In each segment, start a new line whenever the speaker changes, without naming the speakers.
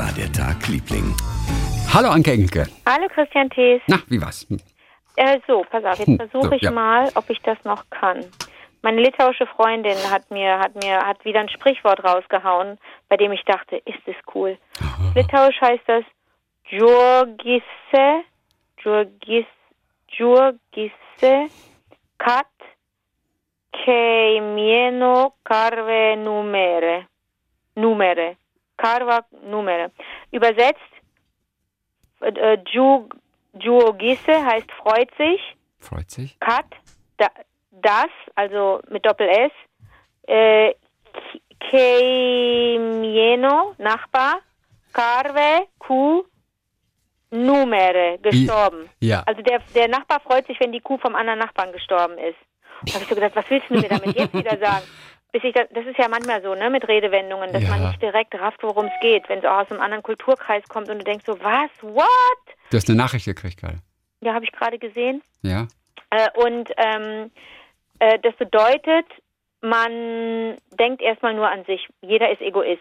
war der Tag, Liebling?
Hallo Anke Engelke.
Hallo Christian Thees.
Na, wie war's?
Äh, so, pass auf, jetzt
Hm,
versuche
so,
ich
ja.
mal, ob ich das noch kann. Meine litauische Freundin hat mir, hat mir, hat wieder ein Sprichwort rausgehauen, bei dem ich dachte, ist das cool. Litauisch heißt das Djurgisse, Djurgis, Djurgisse, kat, keimieno carve numere. Numere. Carva numere. Übersetzt, äh, Dju- Djuogisse heißt freut sich.
Freut sich.
Kat, da, das, also mit Doppel-S. Äh, Keimieno, Nachbar. Carve, Kuh, Numere, gestorben.
Ja.
Also der, der Nachbar freut sich, wenn die Kuh vom anderen Nachbarn gestorben ist. Da habe ich so gedacht, was willst du mir damit jetzt wieder sagen? Bis ich das, das ist ja manchmal so, ne, mit Redewendungen, dass
Ja.
man nicht direkt rafft, worum es geht, wenn es auch aus einem anderen Kulturkreis kommt und du denkst so, was, what?
Du hast eine Nachricht gekriegt gerade.
Ja, habe ich gerade gesehen.
Ja.
Äh, und ähm, äh, das bedeutet, man denkt erstmal nur an sich. Jeder ist Egoist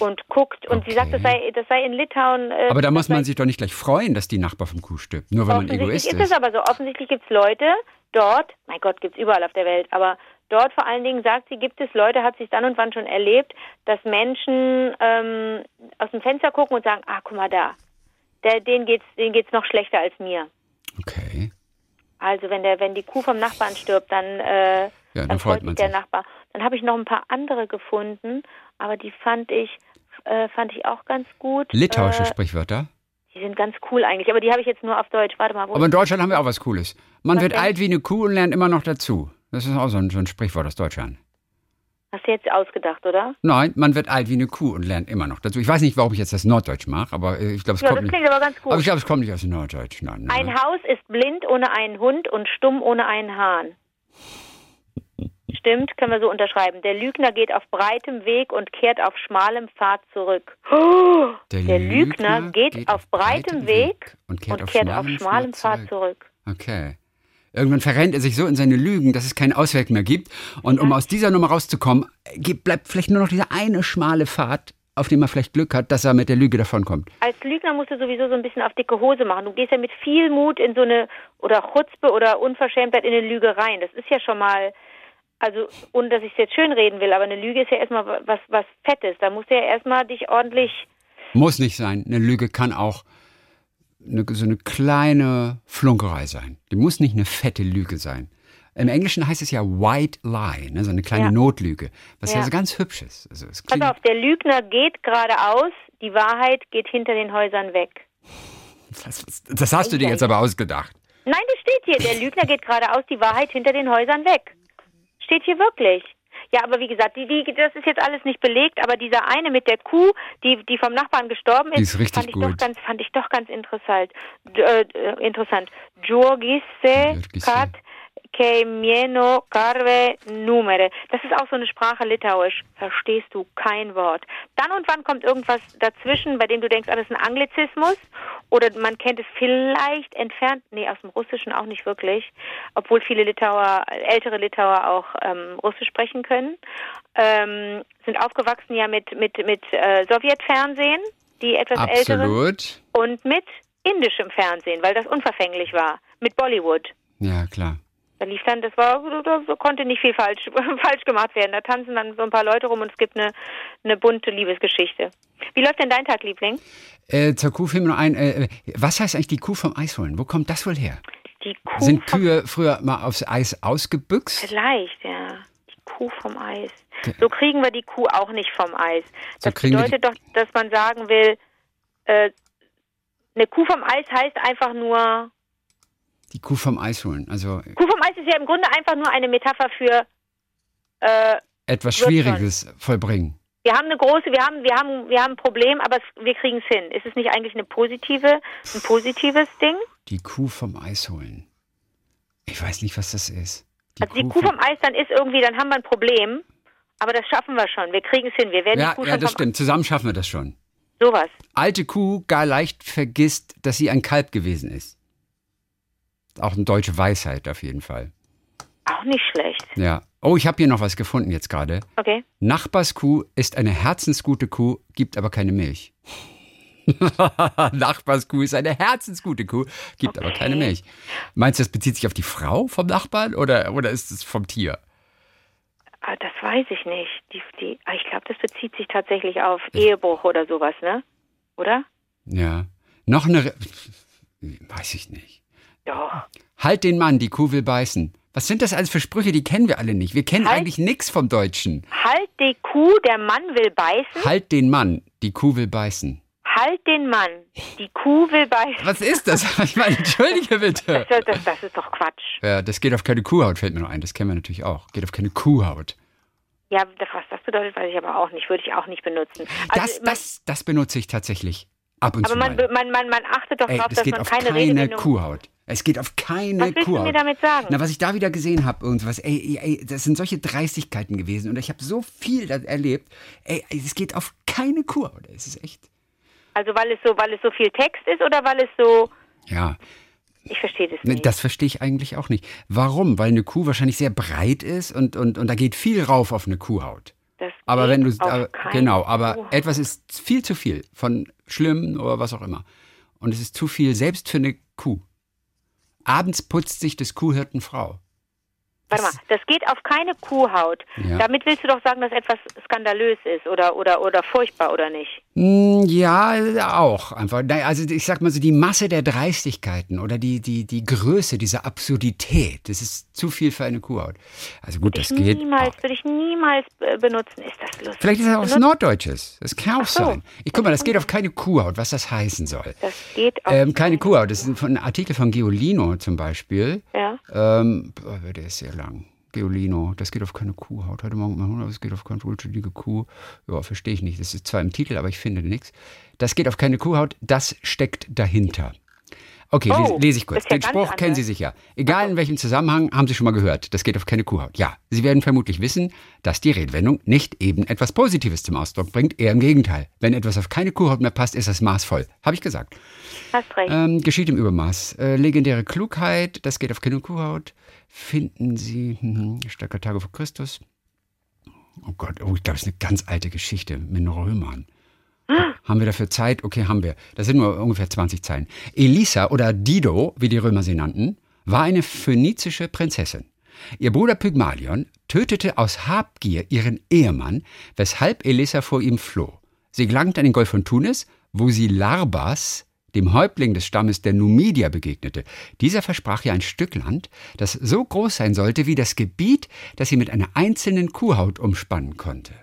und guckt. Und sie sagt, das sei, das sei in Litauen. Äh,
Aber da muss man sich doch nicht gleich freuen, dass die Nachbar vom Kuh stirbt. Nur weil man
Offensichtlich
Egoist
ist es
ist.
aber so. Offensichtlich gibt es Leute dort, mein Gott, gibt es überall auf der Welt, aber dort vor allen Dingen sagt sie, gibt es Leute, hat sich dann und wann schon erlebt, dass Menschen ähm, aus dem Fenster gucken und sagen, ah, guck mal da, der, denen geht's, denen geht's noch schlechter als mir.
Okay.
Also wenn der, wenn die Kuh vom Nachbarn stirbt, dann, äh,
Ja, dann
dann
freut
freut
man
sich der
sich.
Nachbar. Dann habe ich noch ein paar andere gefunden, aber die fand ich, äh, fand ich auch ganz gut.
Litauische
äh,
Sprichwörter.
Die sind ganz cool eigentlich, aber die habe ich jetzt nur auf Deutsch. Warte mal, wo
Aber in Deutschland haben wir auch was Cooles. Man
Was
wird
denn?
alt wie eine Kuh und lernt immer noch dazu. Das ist auch so ein, so ein Sprichwort aus Deutschland.
hast du jetzt ausgedacht, oder?
Nein, man wird alt wie eine Kuh und lernt immer noch dazu. Ich weiß nicht, warum ich jetzt das Norddeutsch mache, aber äh, ich glaube, es
Ja,
kommt
das
nicht.
klingt aber ganz gut.
Aber ich glaube, es kommt nicht aus dem Norddeutsch. Nein, nein.
Ein Haus ist blind ohne einen Hund und stumm ohne einen Hahn. Stimmt, können wir so unterschreiben. Der Lügner geht auf breitem Weg und kehrt auf schmalem Pfad zurück. Oh, der, Lügner, geht, auf breitem Weg
und kehrt, auf,
auf
schmalem
schmalem
Pfad
Pfad zurück.
Okay. Irgendwann verrennt er sich so in seine Lügen, dass es keinen Ausweg mehr gibt. Und um aus dieser Nummer rauszukommen, bleibt vielleicht nur noch dieser eine schmale Pfad, auf dem er vielleicht Glück hat, dass er mit der Lüge davonkommt.
Als Lügner musst du sowieso so ein bisschen auf dicke Hose machen. Du gehst ja mit viel Mut in so eine, oder Chutzpe oder Unverschämtheit in eine Lüge rein. Das ist ja schon mal, also, ohne dass ich es jetzt schön reden will, aber eine Lüge ist ja erstmal was, was Fettes. Da musst du ja erstmal dich ordentlich
Muss nicht sein. Eine Lüge kann auch eine, so eine kleine Flunkerei sein. Die muss nicht eine fette Lüge sein. Im Englischen heißt es ja White Lie, ne? so eine kleine
Ja.
Notlüge, was ja.
Ja.
so ganz hübsch ist. Also es
Pass auf, der Lügner geht geradeaus, die Wahrheit geht hinter den Häusern weg.
das, das hast du dir jetzt aber ausgedacht.
Nein, das steht hier. Der Lügner geht geradeaus, die Wahrheit hinter den Häusern weg. Steht hier wirklich. Ja, aber wie gesagt, die, die, das ist jetzt alles nicht belegt, aber dieser eine mit der Kuh, die, die vom Nachbarn gestorben ist,
Die ist richtig
fand ich
gut.
doch ganz, fand ich doch ganz interessant. D äh, äh, interessant. Giorgisse
Giorgisse.
Kat Keimieno Carve Numere. Das ist auch so eine Sprache Litauisch. Verstehst du kein Wort. Dann und wann kommt irgendwas dazwischen, bei dem du denkst, ah, das ist ein Anglizismus. Oder man kennt es vielleicht entfernt. Nee, aus dem Russischen auch nicht wirklich. Obwohl viele Litauer, ältere Litauer auch ähm, Russisch sprechen können. Ähm, sind aufgewachsen ja mit, mit, mit äh, Sowjetfernsehen, die etwas älteren.
Absolut.
Und mit indischem Fernsehen, weil das unverfänglich war. Mit Bollywood.
Ja, klar.
Da lief dann, das war, da konnte nicht viel falsch, falsch gemacht werden. Da tanzen dann so ein paar Leute rum und es gibt eine, eine bunte Liebesgeschichte. Wie läuft denn dein Tag, Liebling?
Äh, zur Kuh fällt mir noch ein, äh, was heißt eigentlich die Kuh vom Eis holen? Wo kommt das wohl her?
Die Kuh
Sind Kühe früher mal aufs Eis ausgebüxt?
Vielleicht, ja. Die Kuh vom Eis. So kriegen wir die Kuh auch nicht vom Eis.
So
Das
die-
bedeutet doch, dass man sagen will, äh, eine Kuh vom Eis heißt einfach nur,
Die Kuh vom Eis holen. Also
Kuh vom Eis ist ja im Grunde einfach nur eine Metapher für, äh,
etwas. Schwieriges vollbringen.
wir haben eine große, wir haben, wir haben, wir haben ein Problem, aber es, wir kriegen es hin. Ist es nicht eigentlich eine positive, ein positives Ding?
Die Kuh vom Eis holen. Ich weiß nicht, was das ist.
also die Kuh vom Eis, dann ist irgendwie, dann haben wir ein Problem, aber das schaffen wir schon. Wir kriegen es hin. Wir werden
Ja,
die Kuh
ja, das stimmt. Zusammen schaffen wir das schon.
Sowas.
Alte Kuh gar leicht vergisst, dass sie ein Kalb gewesen ist. Auch eine deutsche Weisheit auf jeden Fall.
auch nicht schlecht.
Ja. Oh, ich habe hier noch was gefunden jetzt gerade.
Okay.
Nachbarskuh ist eine herzensgute Kuh, gibt aber keine Milch. Nachbarskuh ist eine herzensgute Kuh, gibt aber keine Milch. Meinst du, das bezieht sich auf die Frau vom Nachbarn oder, oder ist es vom Tier?
Ah, das weiß ich nicht. Die, die, ah, ich glaube, das bezieht sich tatsächlich auf Ehebruch oder sowas, ne? Oder?
Ja. Noch eine. Weiß ich nicht.
Doch.
Halt den Mann, die Kuh will beißen. Was sind das alles für Sprüche? Die kennen wir alle nicht. Wir kennen
Halt-
eigentlich nichts vom Deutschen.
Halt die Kuh, der Mann will beißen.
Halt den Mann, die Kuh will beißen.
Halt den Mann, die Kuh will beißen.
Was ist das? Ich meine, entschuldige bitte.
Das, das, das ist doch Quatsch.
Ja, das geht auf keine Kuhhaut, fällt mir noch ein. Das kennen wir natürlich auch. Geht auf keine Kuhhaut.
Ja, was das bedeutet, weiß ich aber auch nicht. Würde ich auch nicht benutzen. Also
Das, das, das benutze ich tatsächlich ab und
aber
zu
man, man, man, man achtet doch darauf,
das
dass man
auf
keine,
keine
Redewendung...
Kuhhaut. Es geht auf keine
Was willst du
Kuhhaut.
mir damit sagen?
Na, was ich da wieder gesehen habe, irgendwas, ey, ey, das sind solche Dreistigkeiten gewesen und ich habe so viel erlebt. Ey, es geht auf keine Kuhhaut. Es ist echt.
Also weil es so, weil es so viel Text ist oder weil es so...
Ja,
Ich verstehe das
ne,
nicht.
das verstehe ich eigentlich auch nicht. Warum? Weil eine Kuh wahrscheinlich sehr breit ist und, und, und da geht viel rauf auf eine Kuhhaut.
Das
Aber
geht
wenn du,
auf
aber, genau, aber
Kuh.
etwas ist viel zu viel von schlimm oder was auch immer. Und es ist zu viel selbst für eine Kuh. Abends putzt sich des Kuhhirten Frau.
Warte mal, das geht auf keine Kuhhaut.
Ja.
Damit willst du doch sagen, dass etwas skandalös ist oder, oder, oder furchtbar, oder nicht?
Mm, Ja, auch einfach. Also ich sag mal so, die Masse der Dreistigkeiten oder die, die, die Größe dieser Absurdität, das ist zu viel für eine Kuhhaut. Also gut, das
ich
geht.
niemals, würde ich niemals äh, benutzen. Ist das lustig?
Vielleicht ist das auch was Norddeutsches. Das kann auch
so.
sein. Ich guck mal, das geht auf keine Kuhhaut, was das heißen soll.
Das geht auf
Ähm, keine Kuhhaut. Das ist ein Artikel von Geolino zum Beispiel.
Ja.
Ähm, der ist sehr lang. Geolino, das geht auf keine Kuhhaut. Heute Morgen mal das geht auf keine wohltätige Kuh. Ja, verstehe ich nicht. Das ist zwar im Titel, aber ich finde nichts. Das geht auf keine Kuhhaut, das steckt dahinter. Okay,
Oh,
lese, lese ich kurz.
ja
Den Spruch kennen. Sie sicher. Egal in welchem Zusammenhang, haben Sie schon mal gehört. Das geht auf keine Kuhhaut. Ja, Sie werden vermutlich wissen, dass die Redewendung nicht eben etwas Positives zum Ausdruck bringt. Eher im Gegenteil. Wenn etwas auf keine Kuhhaut mehr passt, ist das maßvoll. Habe ich gesagt.
Hast recht.
Ähm, geschieht im Übermaß. Äh, legendäre Klugheit, das geht auf keine Kuhhaut. Finden Sie, hm, Tage vor Christus. Oh Gott, oh, ich glaube, es ist eine ganz alte Geschichte mit den Römern. Haben wir dafür Zeit? Okay, haben wir. Das sind nur ungefähr 20 Zeilen. Elisa oder Dido, wie die Römer sie nannten, war eine phönizische Prinzessin. Ihr Bruder Pygmalion tötete aus Habgier ihren Ehemann, weshalb Elisa vor ihm floh. Sie gelangte an den Golf von Tunis, wo sie Larbas, dem Häuptling des Stammes der Numidier, begegnete. Dieser versprach ihr ein Stück Land, das so groß sein sollte wie das Gebiet, das sie mit einer einzelnen Kuhhaut umspannen konnte.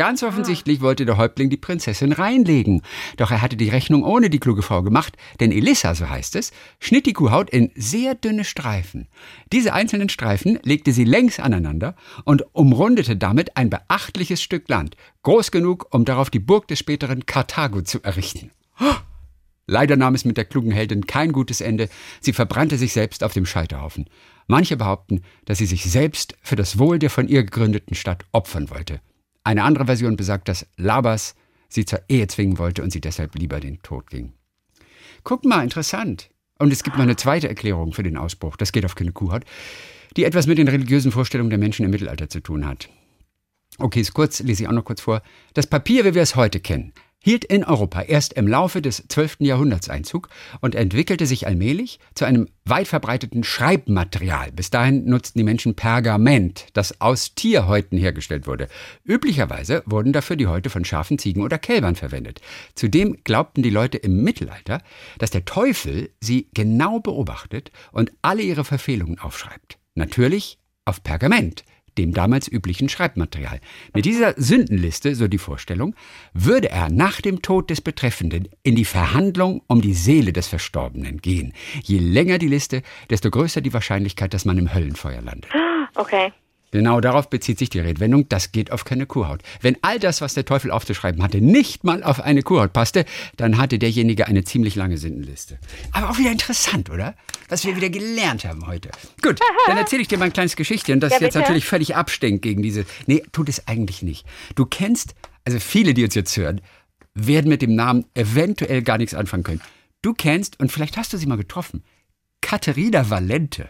Ganz offensichtlich wollte der Häuptling die Prinzessin reinlegen. Doch er hatte die Rechnung ohne die kluge Frau gemacht, denn Elissa, so heißt es, schnitt die Kuhhaut in sehr dünne Streifen. Diese einzelnen Streifen legte sie längs aneinander und umrundete damit ein beachtliches Stück Land, groß genug, um darauf die Burg des späteren Karthago zu errichten. Leider nahm es mit der klugen Heldin kein gutes Ende. Sie verbrannte sich selbst auf dem Scheiterhaufen. Manche behaupten, dass sie sich selbst für das Wohl der von ihr gegründeten Stadt opfern wollte. Eine andere Version besagt, dass Labas sie zur Ehe zwingen wollte und sie deshalb lieber den Tod ging. Guck mal, interessant. Und es gibt noch eine zweite Erklärung für den Ausbruch, das geht auf keine Kuhhaut, die etwas mit den religiösen Vorstellungen der Menschen im Mittelalter zu tun hat. Okay, ist kurz, lese ich auch noch kurz vor. Das Papier, wie wir es heute kennen, hielt in Europa erst im Laufe des 12. Jahrhunderts Einzug und entwickelte sich allmählich zu einem weit verbreiteten Schreibmaterial. Bis dahin nutzten die Menschen Pergament, das aus Tierhäuten hergestellt wurde. Üblicherweise wurden dafür die Häute von Schafen, Ziegen oder Kälbern verwendet. Zudem glaubten die Leute im Mittelalter, dass der Teufel sie genau beobachtet und alle ihre Verfehlungen aufschreibt. Natürlich auf Pergament dem damals üblichen Schreibmaterial. Mit dieser Sündenliste, so die Vorstellung, würde er nach dem Tod des Betreffenden in die Verhandlung um die Seele des Verstorbenen gehen. Je länger die Liste, desto größer die Wahrscheinlichkeit, dass man im Höllenfeuer landet.
Okay.
Genau darauf bezieht sich die Redewendung, das geht auf keine Kuhhaut. Wenn all das, was der Teufel aufzuschreiben hatte, nicht mal auf eine Kuhhaut passte, dann hatte derjenige eine ziemlich lange Sündenliste. Aber auch wieder interessant, oder? Was wir wieder gelernt haben heute. Gut, dann erzähle ich dir mal ein kleines Geschichtchen, das
Ja,
jetzt natürlich völlig abstinkt gegen diese... Nee, tut es eigentlich nicht. Du kennst, also viele, die uns jetzt hören, werden mit dem Namen eventuell gar nichts anfangen können. Du kennst, und vielleicht hast du sie mal getroffen, Katharina Valente.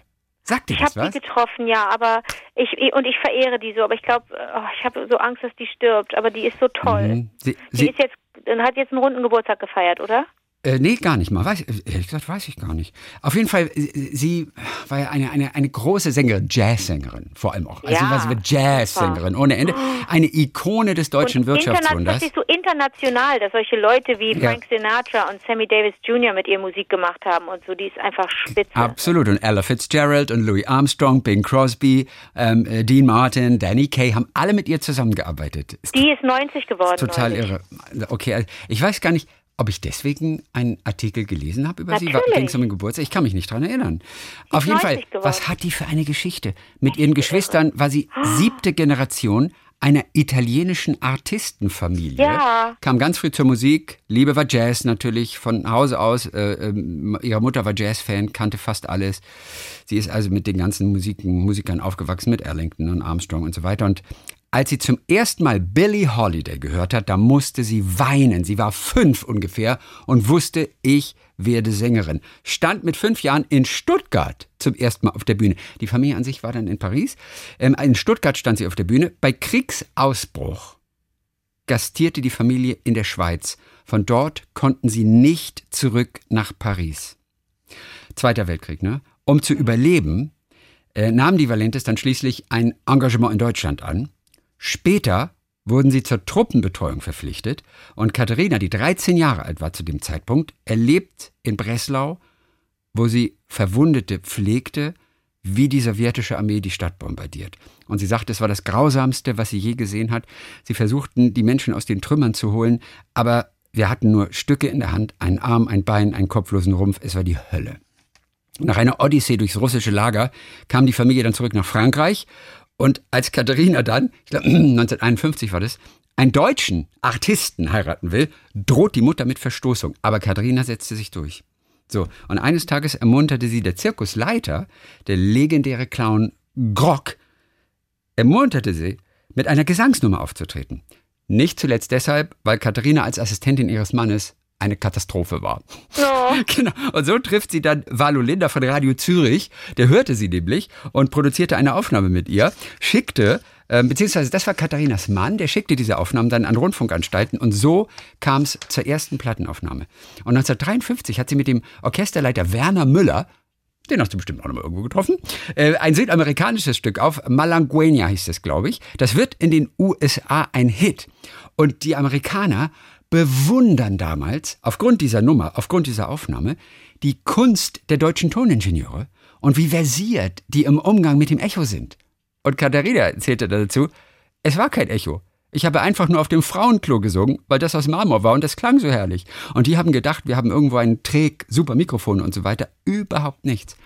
Sagt ihr
Ich habe die getroffen, ja, aber ich und ich verehre die so, aber ich glaube, oh, ich habe so Angst, dass die stirbt, aber die ist so toll.
Mhm. Sie,
Die
sie,
ist jetzt hat jetzt einen runden Geburtstag gefeiert, oder?
Äh, nee, gar nicht mal. Weiß, ehrlich gesagt, weiß ich gar nicht. Auf jeden Fall, äh, sie war ja eine, eine, eine große Sängerin, Jazzsängerin vor allem auch. Also sie
Ja,
war sie war Jazzsängerin ohne Ende. Eine Ikone des deutschen
und
Wirtschaftswunders.
verstehst du, international, dass solche Leute wie
Ja.
Frank Sinatra und Sammy Davis Jr. mit ihr Musik gemacht haben und so, die ist einfach spitze.
Absolut. Und Ella Fitzgerald und Louis Armstrong, Bing Crosby, ähm, äh, Dean Martin, Danny Kaye haben alle mit ihr zusammengearbeitet. Ist
Die ist 90 geworden.
total
neulich.
irre. Okay, also ich weiß gar nicht, ob ich deswegen einen Artikel gelesen habe über sie.
Natürlich.
Ging es um den Geburtstag? Ich kann mich nicht dran erinnern. Auf jeden Fall,
90 geworden.
was hat die für eine Geschichte? Mit ihren Geschwistern war sie siebte Generation einer italienischen Artistenfamilie.
Ja.
Kam ganz früh zur Musik. Liebe war Jazz natürlich von Hause aus. Äh, ähm, ihre Mutter war Jazzfan, kannte fast alles. Sie ist also mit den ganzen Musiken, Musikern aufgewachsen, mit Erlington und Armstrong und so weiter. Und als sie zum ersten Mal Billie Holiday gehört hat, da musste sie weinen. Sie war fünf ungefähr und wusste, ich werde Sängerin. Stand mit fünf Jahren in Stuttgart zum ersten Mal auf der Bühne. Die Familie an sich war dann in Paris. Ähm, in Stuttgart stand sie auf der Bühne. Bei Kriegsausbruch gastierte die Familie in der Schweiz. Von dort konnten sie nicht zurück nach Paris. Zweiter Weltkrieg, ne? Um zu überleben, äh, nahm die Valentes dann schließlich ein Engagement in Deutschland an. Später wurden sie zur Truppenbetreuung verpflichtet und Katharina, die 13 Jahre alt war zu dem Zeitpunkt, erlebt in Breslau, wo sie Verwundete pflegte, wie die sowjetische Armee die Stadt bombardiert. Und sie sagte, es war das Grausamste, was sie je gesehen hat. Sie versuchten, die Menschen aus den Trümmern zu holen, aber wir hatten nur Stücke in der Hand, einen Arm, ein Bein, einen kopflosen Rumpf. Es war die Hölle. Nach einer Odyssee durchs russische Lager kam die Familie dann zurück nach Frankreich. Und als Katharina dann, ich glaube 1951 war das, einen deutschen Artisten heiraten will, droht die Mutter mit Verstoßung. Aber Katharina setzte sich durch. So, und eines Tages ermunterte sie der Zirkusleiter, der legendäre Clown Grock, ermunterte sie, mit einer Gesangsnummer aufzutreten. Nicht zuletzt deshalb, weil Katharina als Assistentin ihres Mannes eine Katastrophe war.
Oh.
Genau. Und so trifft sie dann Valo Linder von Radio Zürich. Der hörte sie nämlich und produzierte eine Aufnahme mit ihr, schickte, äh, beziehungsweise das war Katharinas Mann, der schickte diese Aufnahmen dann an Rundfunkanstalten und so kam es zur ersten Plattenaufnahme. Und 1953 hat sie mit dem Orchesterleiter Werner Müller den hast du bestimmt auch noch mal irgendwo getroffen. Äh, ein südamerikanisches Stück auf. Malangueña hieß das, glaube ich. Das wird in den USA ein Hit. Und die Amerikaner bewundern damals, aufgrund dieser Nummer, aufgrund dieser Aufnahme, die Kunst der deutschen Toningenieure und wie versiert die im Umgang mit dem Echo sind. Und Katharina erzählte dazu, es war kein Echo. Ich habe einfach nur auf dem Frauenklo gesungen, weil das aus Marmor war und das klang so herrlich. Und die haben gedacht, wir haben irgendwo ein träg, super Mikrofon und so weiter. Überhaupt nichts.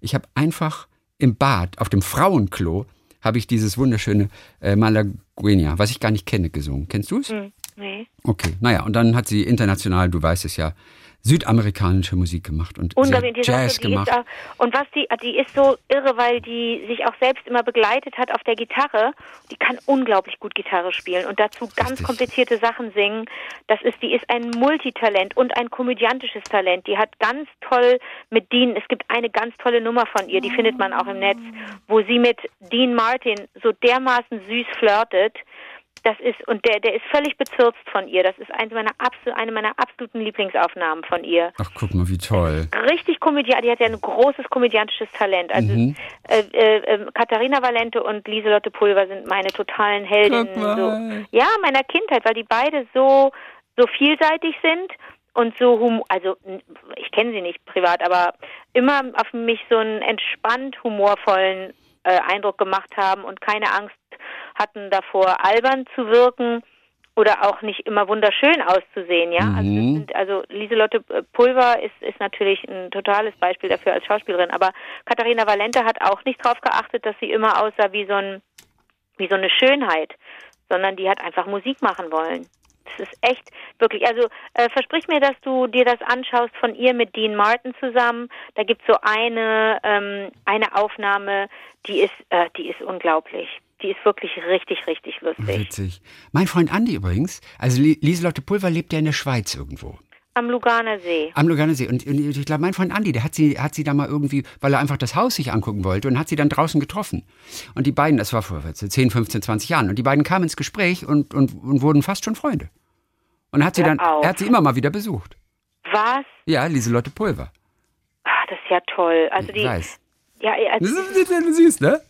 Ich habe einfach im Bad, auf dem Frauenklo, habe ich dieses wunderschöne äh, Malagueña, was ich gar nicht kenne, gesungen. Kennst du es?
Hm, nee.
Okay, naja, und dann hat sie international, du weißt es ja, südamerikanische Musik gemacht und. Jazz
die
gemacht.
Auch, und was die, die ist so irre, weil die sich auch selbst immer begleitet hat auf der Gitarre. Die kann unglaublich gut Gitarre spielen und dazu ganz
Richtig.
komplizierte Sachen singen. Das ist, die ist ein Multitalent und ein komödiantisches Talent. Die hat ganz toll mit Dean, es gibt eine ganz tolle Nummer von ihr, die findet man auch im Netz, wo sie mit Dean Martin so dermaßen süß flirtet. Das ist, und der, der ist völlig bezirzt von ihr. Das ist eine meiner, absol, eine meiner absoluten Lieblingsaufnahmen von ihr
Ach, guck mal, wie toll.
richtig komödiant, die hat ja ein großes komödiantisches Talent. Also
Mhm.
äh, äh, äh, Katharina Valente und Lieselotte Pulver sind meine totalen Heldinnen.
Guck mal.
So. Ja, meiner Kindheit, weil die beide so so vielseitig sind und so hum also n- ich kenne sie nicht privat, aber immer auf mich so einen entspannt humorvollen äh, Eindruck gemacht haben und keine Angst hatten davor albern zu wirken oder auch nicht immer wunderschön auszusehen, ja. Also,
Mhm.
sind, also Lieselotte äh, Pulver ist, ist natürlich ein totales Beispiel dafür als Schauspielerin, aber Katharina Valente hat auch nicht darauf geachtet, dass sie immer aussah wie so ein wie so eine Schönheit, sondern die hat einfach Musik machen wollen. Das ist echt wirklich. Also äh, versprich mir, dass du dir das anschaust von ihr mit Dean Martin zusammen. Da gibt es so eine ähm, eine Aufnahme, die ist äh, die ist unglaublich. Die ist wirklich richtig richtig lustig.
Witzig. Mein Freund Andi übrigens, also Li- Lieselotte Pulver lebt ja in der Schweiz irgendwo.
Am Luganer See.
Am Luganer See. Und, und ich glaube, mein Freund Andi, der hat sie, hat sie da mal irgendwie, weil er einfach das Haus sich angucken wollte und hat sie dann draußen getroffen. Und die beiden, das war vor 10, 15, 20 Jahren, und die beiden kamen ins Gespräch und, und, und wurden fast schon Freunde. Und hat sie
Hör
dann,
auf.
er hat sie immer mal wieder besucht.
Was?
Ja, Lieselotte Pulver.
Ah, das ist ja toll. Also die,
ich weiß.
ja, also,
Das ist, das ist süß, ne?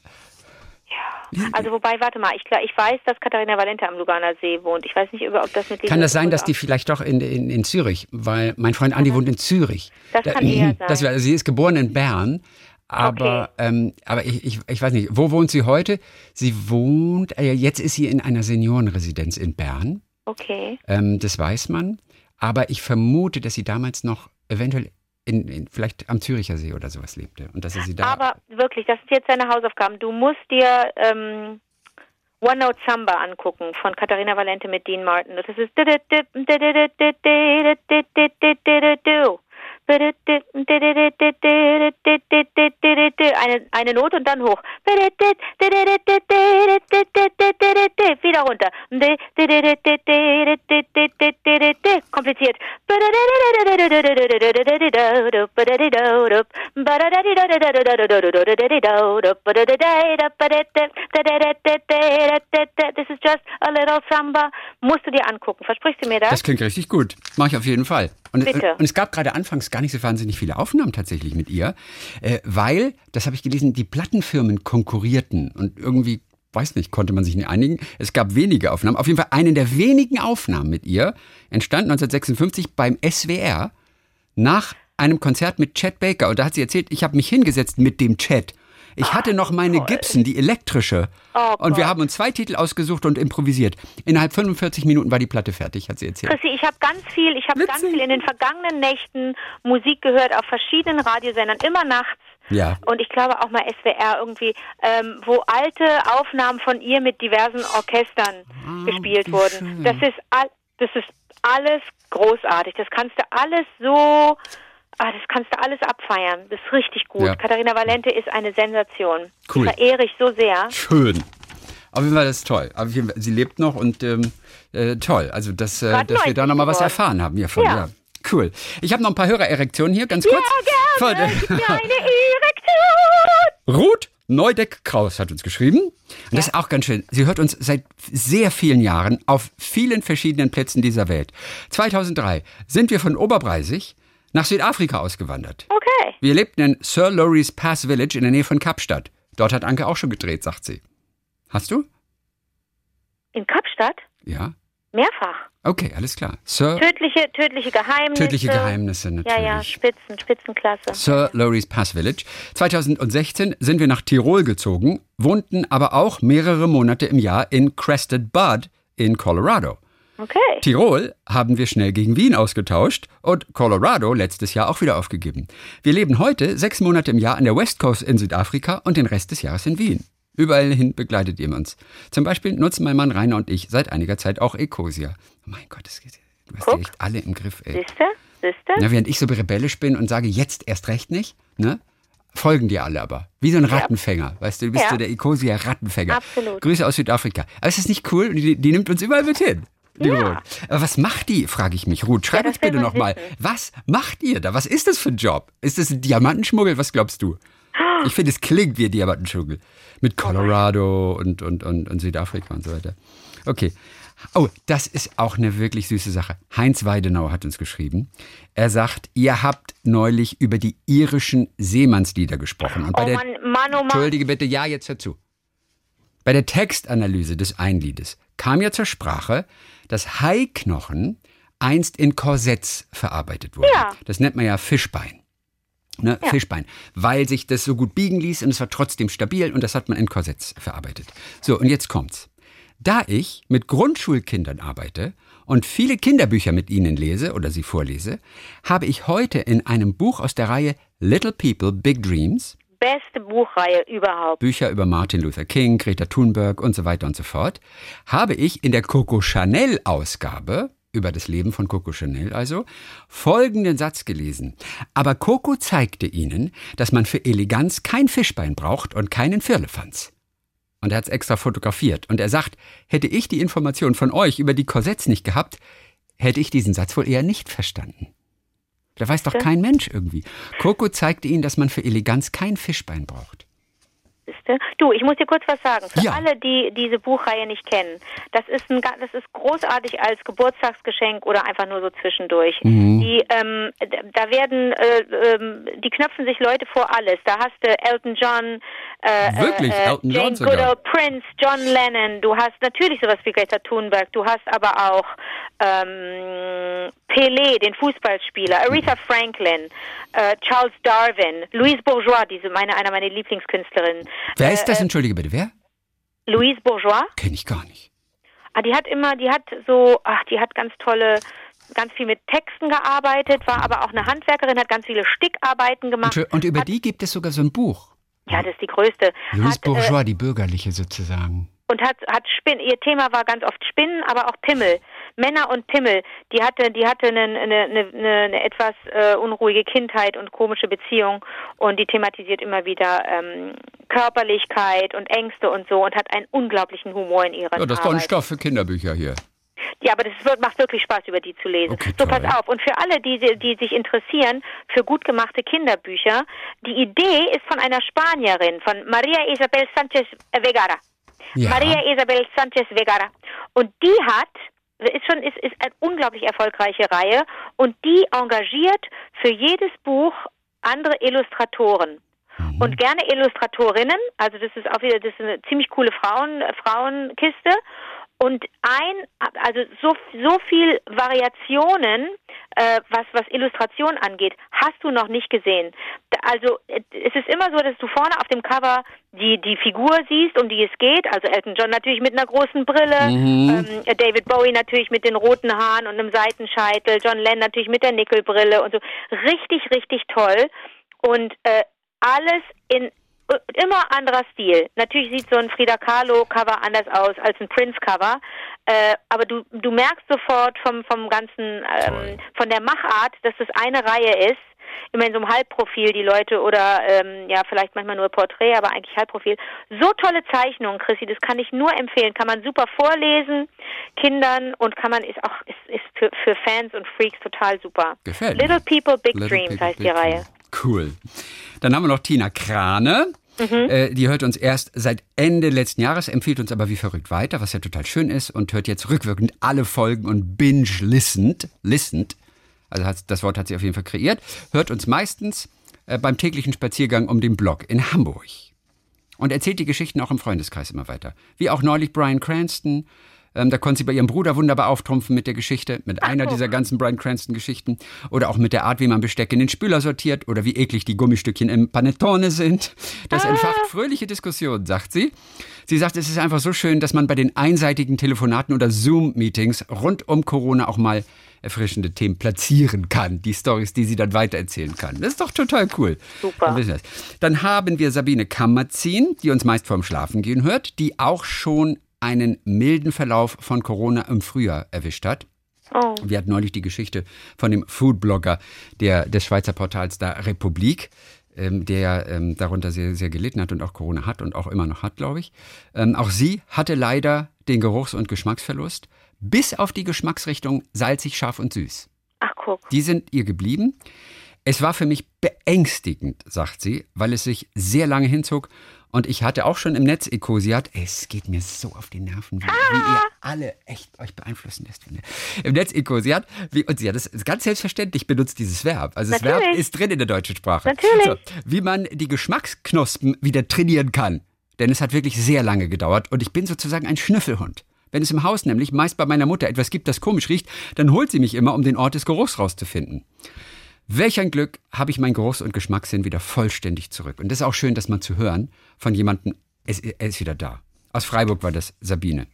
Also wobei, warte mal, ich, ich weiß, dass Katharina Valente am Luganer See wohnt. Ich weiß nicht, ob das mit
Kann das sein, dass die vielleicht doch in, in, in Zürich, weil mein Freund Andi wohnt in Zürich.
Das kann eher sein.
Das also sie ist geboren in Bern, aber, ähm, aber ich, ich, ich weiß nicht, wo wohnt sie heute? Sie wohnt, äh, jetzt ist sie in einer Seniorenresidenz in Bern,
Okay.
ähm, das weiß man, aber ich vermute, dass sie damals noch eventuell in, in, vielleicht am Züricher See oder sowas lebte und dass er sie da...
Aber wirklich, das sind jetzt deine Hausaufgaben. Du musst dir ähm, One Note Samba angucken von Katharina Valente mit Dean Martin. Das ist eine, eine Note und dann hoch. Wieder runter. Du mir das?
Das klingt richtig gut. Mache ich auf jeden Fall. Und,
Bitte.
und, es gab gerade anfangs gar nicht so wahnsinnig viele Aufnahmen tatsächlich mit ihr, äh, weil, das habe ich gelesen, die Plattenfirmen konkurrierten und irgendwie, weiß nicht, konnte man sich nicht einigen. Es gab wenige Aufnahmen. Auf jeden Fall eine der wenigen Aufnahmen mit ihr entstand 1956 beim SWR nach einem Konzert mit Chet Baker. Und da hat sie erzählt, ich habe mich hingesetzt mit dem Chet. Ich hatte noch meine Gibson, die elektrische.
Oh
und wir haben uns zwei Titel ausgesucht und improvisiert. Innerhalb 45 Minuten war die Platte fertig, hat sie erzählt.
Chrissy, ich habe ganz viel, ich habe ganz viel in den vergangenen Nächten Musik gehört auf verschiedenen Radiosendern, immer nachts.
Ja.
Und ich glaube auch mal SWR irgendwie, ähm, wo alte Aufnahmen von ihr mit diversen Orchestern gespielt
wie
wurden.
schön.
Das ist all, das ist alles großartig. Das kannst du alles so, ah, das kannst du alles abfeiern. Das ist richtig gut.
Ja.
Katharina Valente ist eine Sensation.
Cool.
Verehre ich so sehr.
Schön. Auf jeden Fall, das ist toll. Fall, sie lebt noch und ähm, äh, toll. Also, dass, äh, dass wir da
90
nochmal was erfahren haben hiervon. Ja.
Ja.
Cool. Ich habe noch ein paar Hörererektionen hier, ganz kurz.
Ja, gerne.
Von-
mir eine Erektion.
Ruth Neudeck-Kraus hat uns geschrieben. Und das ist auch ganz schön. Sie hört uns seit sehr vielen Jahren auf vielen verschiedenen Plätzen dieser Welt. 2003 sind wir von Oberbreisig nach Südafrika ausgewandert.
Okay.
Wir lebten in Sir Lowry's Pass Village in der Nähe von Kapstadt. Dort hat Anke auch schon gedreht, sagt sie. Hast du?
In Kapstadt?
Ja.
Mehrfach.
Okay, alles klar. Sir,
Tödliche, tödliche Geheimnisse.
tödliche Geheimnisse
Ja,
natürlich.
ja, Spitzen, Spitzenklasse.
Sir Lowry's Pass Village. 2016 sind wir nach Tirol gezogen, wohnten aber auch mehrere Monate im Jahr in Crested Bud in Colorado.
Okay.
Tirol haben wir schnell gegen Wien ausgetauscht und Colorado letztes Jahr auch wieder aufgegeben. Wir leben heute sechs Monate im Jahr an der West Coast in Südafrika und den Rest des Jahres in Wien. Überall hin begleitet ihr uns. Zum Beispiel nutzen mein Mann Rainer und ich seit einiger Zeit auch Ecosia. Oh mein Gott, das, du hast
Guck.
echt alle im Griff, ey.
Siehste? Siehste?
Na, während ich so rebellisch bin und sage, jetzt erst recht nicht, ne? Folgen dir alle aber. Wie so ein Rattenfänger. Weißt du, du bist
Ja.
so der Ecosia Rattenfänger.
Absolut.
Grüße aus Südafrika. Aber ist das nicht cool? Die, die nimmt uns überall mit hin.
Ja.
Aber was macht die, frage ich mich. Ruth, schreib
Ja,
uns bitte nochmal. Was macht ihr da? Was ist das für ein Job? Ist das ein Diamantenschmuggel? Was glaubst du? Ich finde, es klingt wie Diamantenschmuggel. Mit Colorado und, und, und, und Südafrika und so weiter. Okay. Oh, das ist auch eine wirklich süße Sache. Heinz Weidenau hat uns geschrieben. Er sagt, ihr habt neulich über die irischen Seemannslieder gesprochen. Und bei
Oh
der,
Mann, Mann, oh Mann.
Entschuldige bitte, ja, jetzt hör zu. Bei der Textanalyse des Einliedes kam ja zur Sprache, dass Haiknochen einst in Korsetts verarbeitet wurden.
Ja.
Das nennt man ja Fischbein. Ne, Fischbein. Weil sich das so gut biegen ließ und es war trotzdem stabil und das hat man in Korsetts verarbeitet. So, und jetzt kommt's. Da ich mit Grundschulkindern arbeite und viele Kinderbücher mit ihnen lese oder sie vorlese, habe ich heute in einem Buch aus der Reihe Little People, Big Dreams
Beste Buchreihe überhaupt.
Bücher über Martin Luther King, Greta Thunberg und so weiter und so fort, habe ich in der Coco Chanel Ausgabe über das Leben von Coco Chanel also folgenden Satz gelesen. Aber Coco zeigte ihnen, dass man für Eleganz kein Fischbein braucht und keinen Firlefanz. Und er hat es extra fotografiert. Und er sagt, hätte ich die Information von euch über die Korsetts nicht gehabt, hätte ich diesen Satz wohl eher nicht verstanden. Da weiß doch kein Mensch irgendwie. Coco zeigte ihnen, dass man für Eleganz kein Fischbein braucht.
Du, ich muss dir kurz was sagen. Für
Ja.
alle, die diese Buchreihe nicht kennen, das ist, ein, das ist großartig als Geburtstagsgeschenk oder einfach nur so zwischendurch.
Mhm.
Die, ähm, da werden, äh, ähm, die knöpfen sich Leute vor alles. Da hast du Elton John, äh,
Wirklich?
äh,
Elton John
Jane
sogar?
Goodall, Prince, John Lennon. Du hast natürlich sowas wie Greta Thunberg. Du hast aber auch ähm, Pelé, den Fußballspieler, Aretha Franklin, äh, Charles Darwin, Louise Bourgeois, diese meine einer meiner Lieblingskünstlerinnen.
Wer
Äh,
ist das? Entschuldige bitte, wer?
Louise Bourgeois.
Kenne ich gar nicht.
Ah, die hat immer, die hat so, ach, die hat ganz tolle, ganz viel mit Texten gearbeitet, war aber auch eine Handwerkerin, hat ganz viele Stickarbeiten gemacht.
Und, und über
hat,
die gibt es sogar so ein Buch.
Ja, das ist die größte.
Louise
hat, äh,
Bourgeois, die bürgerliche sozusagen.
und hat hat Spinnen. Ihr Thema war ganz oft Spinnen, aber auch Pimmel. Männer und Pimmel. Die hatte die hatte eine, eine, eine, eine, etwas äh, unruhige Kindheit und komische Beziehung und die thematisiert immer wieder ähm, Körperlichkeit und Ängste und so und hat einen unglaublichen Humor in ihrer
Ja, das ist doch ein. Stoff für Kinderbücher hier.
Ja, aber das wird, macht wirklich Spaß, über die zu lesen.
Okay,
so, pass auf. Und für alle, die, die sich interessieren für gut gemachte Kinderbücher, die Idee ist von einer Spanierin, von Maria Isabel Sanchez Vegara.
Ja.
Maria Isabel Sanchez Vegara. Und die hat, ist schon, ist, ist eine unglaublich erfolgreiche Reihe und die engagiert für jedes Buch andere Illustratoren.
Mhm.
Und gerne Illustratorinnen, also das ist auch wieder, das ist eine ziemlich coole Frauen, Frauenkiste. Und ein, also so, so viel Variationen, äh, was, was Illustration angeht, hast du noch nicht gesehen. Also äh, es ist immer so, dass du vorne auf dem Cover die, die Figur siehst, um die es geht. Also Elton John natürlich mit einer großen Brille, ähm, David Bowie natürlich mit den roten Haaren und einem Seitenscheitel, John Lennon natürlich mit der Nickelbrille und so. Richtig, richtig toll. Und äh, alles in immer anderer Stil. Natürlich sieht so ein Frida Kahlo Cover anders aus als ein Prince Cover, äh, aber du du merkst sofort vom vom ganzen ähm, von der Machart, dass das eine Reihe ist. Immer in so einem Halbprofil die Leute oder ähm, ja vielleicht manchmal nur Porträt, aber eigentlich Halbprofil. So tolle Zeichnungen, Chrissy, das kann ich nur empfehlen. Kann man super vorlesen, Kindern und kann man ist auch ist, ist für, für Fans und Freaks total super.
Gefällt.
Little People Big
Little
Dreams
People,
heißt die
Big
Reihe.
Dreams. Cool. Dann haben wir noch Tina Krane.
Mhm.
Äh, die hört uns erst seit Ende letzten Jahres, empfiehlt uns aber wie verrückt weiter, was ja total schön ist und hört jetzt rückwirkend alle Folgen und binge-listened, listened, also hat, das Wort hat sie auf jeden Fall kreiert, hört uns meistens äh, beim täglichen Spaziergang um den Block in Hamburg und erzählt die Geschichten auch im Freundeskreis immer weiter. Wie auch neulich Brian Cranston. Ähm, da konnte sie bei ihrem Bruder wunderbar auftrumpfen mit der Geschichte, mit einer dieser ganzen Brian Cranston-Geschichten. Oder auch mit der Art, wie man Besteck in den Spüler sortiert oder wie eklig die Gummistückchen im Panettone sind. Das entfacht fröhliche Diskussionen, sagt sie. Sie sagt, es ist einfach so schön, dass man bei den einseitigen Telefonaten oder Zoom-Meetings rund um Corona auch mal erfrischende Themen platzieren kann. Die Stories, die sie dann weitererzählen kann. Das ist doch total cool.
Super.
Dann. Dann haben wir Sabine Kammerzin, die uns meist vorm Schlafen gehen hört, die auch schon einen milden Verlauf von Corona im Frühjahr erwischt hat.
Oh.
Wir hatten neulich die Geschichte von dem Foodblogger der, des Schweizer Portals da Republik, ähm, der ähm, darunter sehr, sehr gelitten hat und auch Corona hat und auch immer noch hat, glaube ich. Ähm, auch sie hatte leider den Geruchs- und Geschmacksverlust, bis auf die Geschmacksrichtung salzig, scharf und süß.
Ach guck.
Die sind ihr geblieben. Es war für mich beängstigend, sagt sie, weil es sich sehr lange hinzog. Und ich hatte auch schon im Netz Ecosiat. Es geht mir so auf die Nerven, wie, wie ihr alle echt euch beeinflussen lässt. Finde. Im Netz Ecosiat. Wie, und sie hat das ganz selbstverständlich benutzt, dieses Verb. Also das Verb
Natürlich.
ist drin in der deutschen Sprache.
Natürlich.
So, wie man die Geschmacksknospen wieder trainieren kann. Denn es hat wirklich sehr lange gedauert. Und ich bin sozusagen ein Schnüffelhund. Wenn es im Haus nämlich meist bei meiner Mutter etwas gibt, das komisch riecht, dann holt sie mich immer, um den Ort des Geruchs rauszufinden. Welch ein Glück, habe ich meinen Geruchs- und Geschmackssinn wieder vollständig zurück. Und das ist auch schön, das mal zu hören von jemandem, es, er ist wieder da. Aus Freiburg war das Sabine.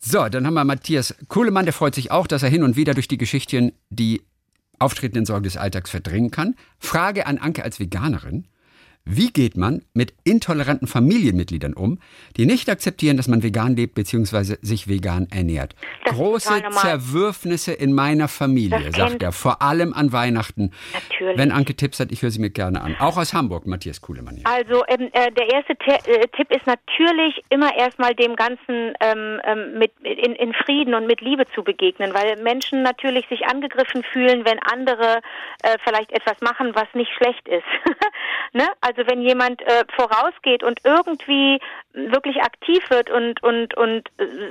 So, dann haben wir Matthias Kohlemann, der freut sich auch, dass er hin und wieder durch die Geschichtchen die auftretenden Sorgen des Alltags verdrängen kann. Frage an Anke als Veganerin. Wie geht man mit intoleranten Familienmitgliedern um, die nicht akzeptieren, dass man vegan lebt bzw. sich vegan ernährt?
Das
Große. Zerwürfnisse in meiner Familie, sagt er, vor allem an Weihnachten.
Natürlich.
Wenn Anke Tipps hat, ich höre sie mir gerne an. Auch aus Hamburg, Matthias Kuhlemann hier.
Also ähm, äh, der erste Ti- äh, Tipp ist natürlich immer erstmal dem Ganzen ähm, ähm, mit in, in Frieden und mit Liebe zu begegnen, weil Menschen natürlich sich angegriffen fühlen, wenn andere äh, vielleicht etwas machen, was nicht schlecht ist. ne? Also wenn jemand äh, vorausgeht und irgendwie wirklich aktiv wird und und und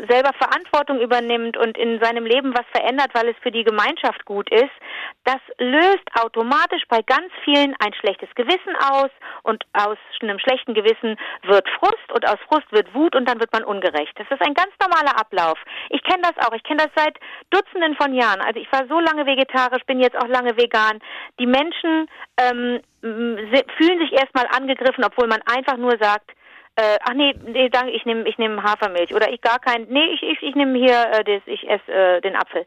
selber Verantwortung übernimmt und in seinem Leben was verändert, weil es für die Gemeinschaft gut ist, das löst automatisch bei ganz vielen ein schlechtes Gewissen aus und aus einem schlechten Gewissen wird Frust und aus Frust wird Wut und dann wird man ungerecht. Das ist ein ganz normaler Ablauf. Ich kenne das auch. Ich kenne das seit Dutzenden von Jahren. Also ich war so lange vegetarisch, bin jetzt auch lange vegan. Die Menschen ähm, fühlen sich erstmal angegriffen, obwohl man einfach nur sagt, äh, ach nee, nee, danke, ich nehme ich nehm Hafermilch oder ich gar kein, nee, ich ich, ich nehme hier äh, das, ich esse äh, den Apfel,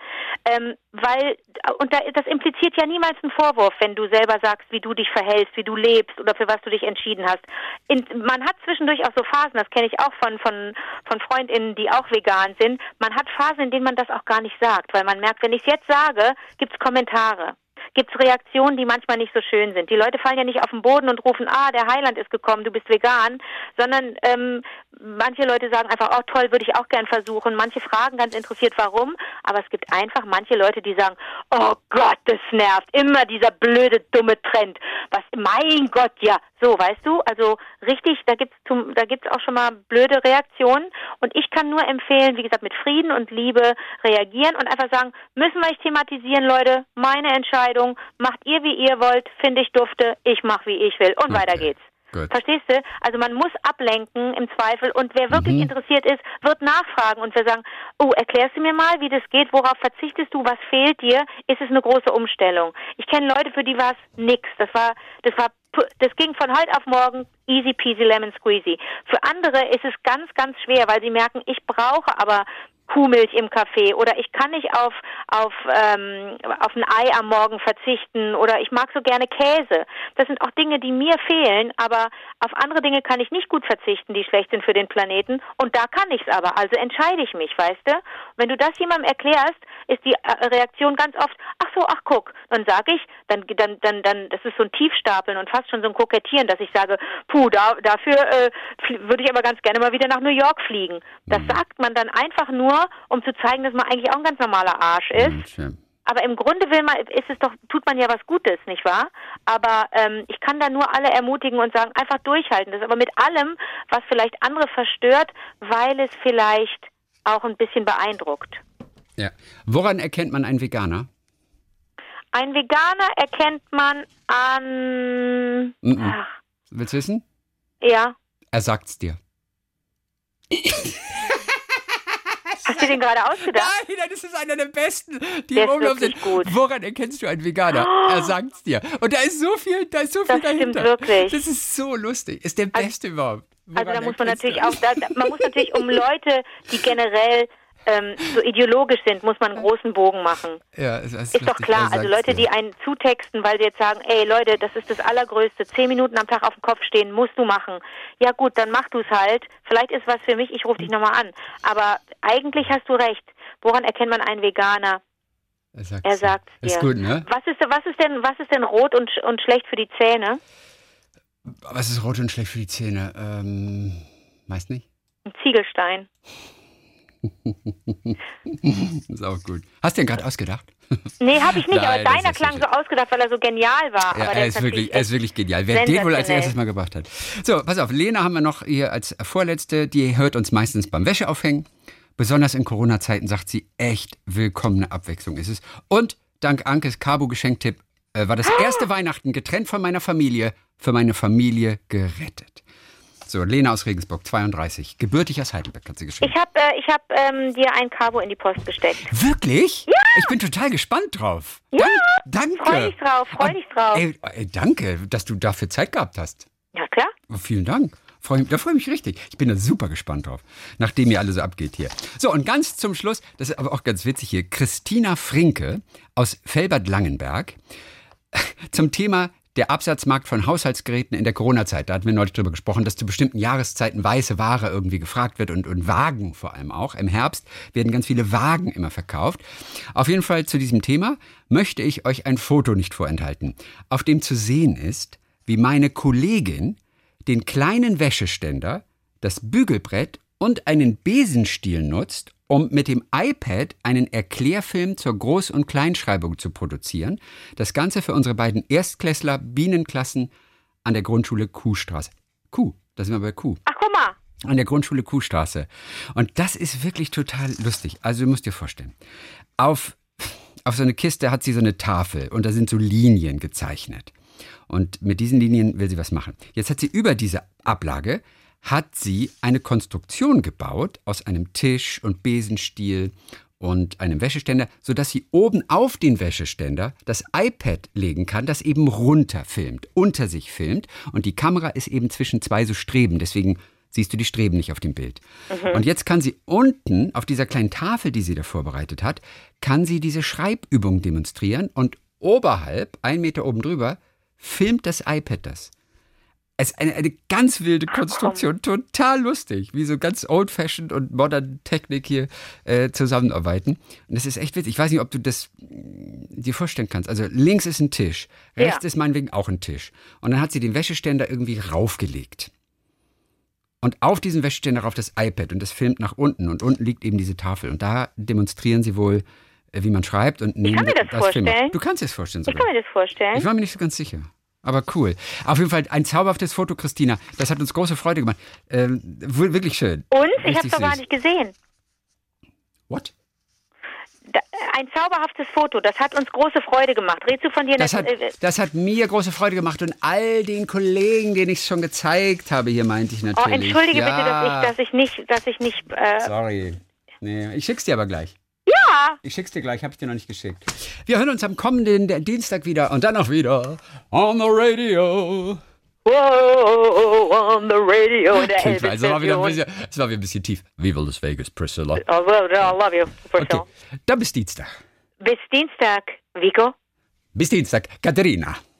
ähm, weil und da, das impliziert ja niemals einen Vorwurf, wenn du selber sagst, wie du dich verhältst, wie du lebst oder für was du dich entschieden hast. In, man hat zwischendurch auch so Phasen, das kenne ich auch von von von Freundinnen, die auch vegan sind. Man hat Phasen, in denen man das auch gar nicht sagt, weil man merkt, wenn ich es jetzt sage, gibt's Kommentare gibt es Reaktionen, die manchmal nicht so schön sind. Die Leute fallen ja nicht auf den Boden und rufen, ah, der Heiland ist gekommen, du bist vegan, sondern ähm, manche Leute sagen einfach, oh toll, würde ich auch gern versuchen. Manche fragen ganz interessiert, warum, aber es gibt einfach manche Leute, die sagen, oh Gott, das nervt, immer dieser blöde, dumme Trend. Was, mein Gott, ja, so, weißt du, also richtig, da gibt's da gibt's auch schon mal blöde Reaktionen und ich kann nur empfehlen, wie gesagt, mit Frieden und Liebe reagieren und einfach sagen, müssen wir nicht thematisieren, Leute, meine Entscheidung, macht ihr wie ihr wollt, finde ich dufte, ich mach wie ich will und
Okay.
weiter geht's.
Gut.
Verstehst du? Also man muss ablenken im Zweifel und wer wirklich
Mhm.
interessiert ist, wird nachfragen und wir sagen, oh, erklärst du mir mal, wie das geht, worauf verzichtest du, was fehlt dir? Ist es eine große Umstellung? Ich kenne Leute, für die war es nix. Das war, das war, das ging von heute auf morgen easy peasy lemon squeezy. Für andere ist es ganz, ganz schwer, weil sie merken, ich brauche aber Kuhmilch im Kaffee oder ich kann nicht auf auf ähm, auf ein Ei am Morgen verzichten oder ich mag so gerne Käse. Das sind auch Dinge, die mir fehlen, aber auf andere Dinge kann ich nicht gut verzichten, die schlecht sind für den Planeten und da kann ich es aber. Also entscheide ich mich, weißt du? Wenn du das jemandem erklärst, ist die äh, Reaktion ganz oft, ach so, ach guck, dann sage ich, dann dann dann dann das ist so ein Tiefstapeln und fast schon so ein Kokettieren, dass ich sage, puh, da, dafür äh, würde ich aber ganz gerne mal wieder nach New York fliegen. Das sagt man dann einfach nur, um zu zeigen, dass man eigentlich auch ein ganz normaler Arsch ist.
Und, ja.
Aber im Grunde will man, ist es doch, tut man ja was Gutes, nicht wahr? Aber ähm, ich kann da nur alle ermutigen und sagen, einfach durchhalten. Das aber mit allem, was vielleicht andere verstört, weil es vielleicht auch ein bisschen beeindruckt.
ja. Woran erkennt man einen Veganer?
Ein Veganer erkennt man an,
Mhm.
ach,
Willst du wissen?
ja,
Er sagt's dir.
hast du den gerade ausgedacht?
Nein, das ist einer der besten. Die
Der ist
unglaublich
wirklich gut.
Woran erkennst du einen Veganer? Er sagt's dir. Und da ist so viel, da ist so viel
Das stimmt
dahinter.
wirklich.
Das ist so lustig. Ist der beste überhaupt.
Also da
Woran
muss man natürlich
du-
auch, da, man muss natürlich um Leute, die generell ähm, so ideologisch sind, muss man einen großen Bogen machen.
Ja, ist,
Ist doch
lustig.
klar. Also Leute, die einen zutexten, weil sie jetzt sagen, ey Leute, das ist das Allergrößte, zehn Minuten am Tag auf dem Kopf stehen, musst du machen. Ja gut, dann mach du es halt. Vielleicht ist was für mich, ich rufe dich nochmal an. Aber eigentlich hast du recht. Woran erkennt man einen Veganer?
Er sagt's
Er
dir.
sagt dir.
Ist gut, ne?
Was ist, was ist denn, was ist denn rot und, und schlecht für die Zähne?
Was ist rot und schlecht für die Zähne? Ähm, meist nicht?
Ein Ziegelstein.
ist auch gut. Hast du den gerade ausgedacht?
Nee, habe ich nicht,
Nein,
aber
das
deiner klang
so
ausgedacht, weil er so genial war.
Ja, er ist, wirklich, er ist wirklich genial. Wer den wohl als erstes mal gebracht hat. So, pass auf, Lena haben wir noch hier als vorletzte. Die hört uns meistens beim Wäscheaufhängen. Besonders in Corona-Zeiten sagt sie, echt willkommene Abwechslung ist es. Und dank Ankes Cabo-Geschenktipp äh, war das erste Weihnachten getrennt von meiner Familie, für meine Familie gerettet. So, Lena aus Regensburg, 32, gebürtig aus Heidelberg, hat sie geschrieben.
Ich habe äh, ich hab, ähm, dir ein Cabo in die Post gesteckt.
Wirklich? Ja! Ich bin total gespannt drauf.
Ja!
Dank, danke.
Freu dich drauf, freu dich drauf.
Ey, ey, danke, dass du dafür Zeit gehabt hast.
Ja, klar.
Oh, vielen Dank. Freu, da freue ich mich richtig. Ich bin da super gespannt drauf, nachdem ihr alle so abgeht hier. So, und ganz zum Schluss, das ist aber auch ganz witzig hier, Christina Frinke aus Felbert-Langenberg zum Thema der Absatzmarkt von Haushaltsgeräten in der Corona-Zeit. Da hatten wir neulich drüber gesprochen, dass zu bestimmten Jahreszeiten weiße Ware irgendwie gefragt wird und, und Wagen vor allem auch. Im Herbst werden ganz viele Wagen immer verkauft. Auf jeden Fall zu diesem Thema möchte ich euch ein Foto nicht vorenthalten, auf dem zu sehen ist, wie meine Kollegin den kleinen Wäscheständer, das Bügelbrett und einen Besenstiel nutzt, um mit dem iPad einen Erklärfilm zur Groß- und Kleinschreibung zu produzieren. Das Ganze für unsere beiden Erstklässler Bienenklassen an der Grundschule Kuhstraße. Kuh, da sind wir bei Kuh.
Ach, guck mal.
An der Grundschule Kuhstraße. Und das ist wirklich total lustig. Also, du musst dir vorstellen, auf, auf so eine Kiste hat sie so eine Tafel und da sind so Linien gezeichnet. Und mit diesen Linien will sie was machen. Jetzt hat sie über diese Ablage hat sie eine Konstruktion gebaut aus einem Tisch und Besenstiel und einem Wäscheständer, sodass sie oben auf den Wäscheständer das iPad legen kann, das eben runter filmt, unter sich filmt. Und die Kamera ist eben zwischen zwei so Streben, deswegen siehst du die Streben nicht auf dem Bild. Mhm. Und jetzt kann sie unten auf dieser kleinen Tafel, die sie da vorbereitet hat, kann sie diese Schreibübung demonstrieren und oberhalb, ein Meter oben drüber, filmt das iPad das. Es ist eine, eine ganz wilde Konstruktion, total lustig, wie so ganz old-fashioned und modern Technik hier äh, zusammenarbeiten. Und das ist echt witzig. Ich weiß nicht, ob du das mm, dir vorstellen kannst. Also links ist ein Tisch, rechts ja. ist meinetwegen auch ein Tisch. Und dann hat sie den Wäscheständer irgendwie raufgelegt. Und auf diesen Wäscheständer rauf das iPad und das filmt nach unten. Und unten liegt eben diese Tafel. Und da demonstrieren sie wohl, äh, wie man schreibt und
nehmen ich kann mir das, das vorstellen. Film.
Du kannst dir das vorstellen.
Sogar. Ich kann mir das vorstellen.
Ich war mir nicht so ganz sicher. Aber cool. Auf jeden Fall ein zauberhaftes Foto, Christina. Das hat uns große Freude gemacht. Ähm, wirklich schön.
Und? ich habe es doch gar nicht gesehen.
What?
Ein zauberhaftes Foto, das hat uns große Freude gemacht. Redst du von dir?
Das, hat, äh, das hat mir große Freude gemacht und all den Kollegen, denen ich es schon gezeigt habe, hier meinte ich natürlich.
Oh, entschuldige ja. bitte, dass ich, dass ich nicht, dass ich nicht. Äh
Sorry. Nee, ich schick's dir aber gleich.
Ja.
Ich schick's dir gleich, habe ich dir noch nicht geschickt. Wir hören uns am kommenden Dienstag wieder und dann auch wieder on the radio.
Whoa, on the radio.
Das war, wieder ein bisschen, das war wieder ein bisschen tief. Viva Las Vegas, Priscilla. I
love you, Priscilla.
Okay. Dann bis Dienstag.
Bis Dienstag, Vico.
Bis Dienstag, Katharina.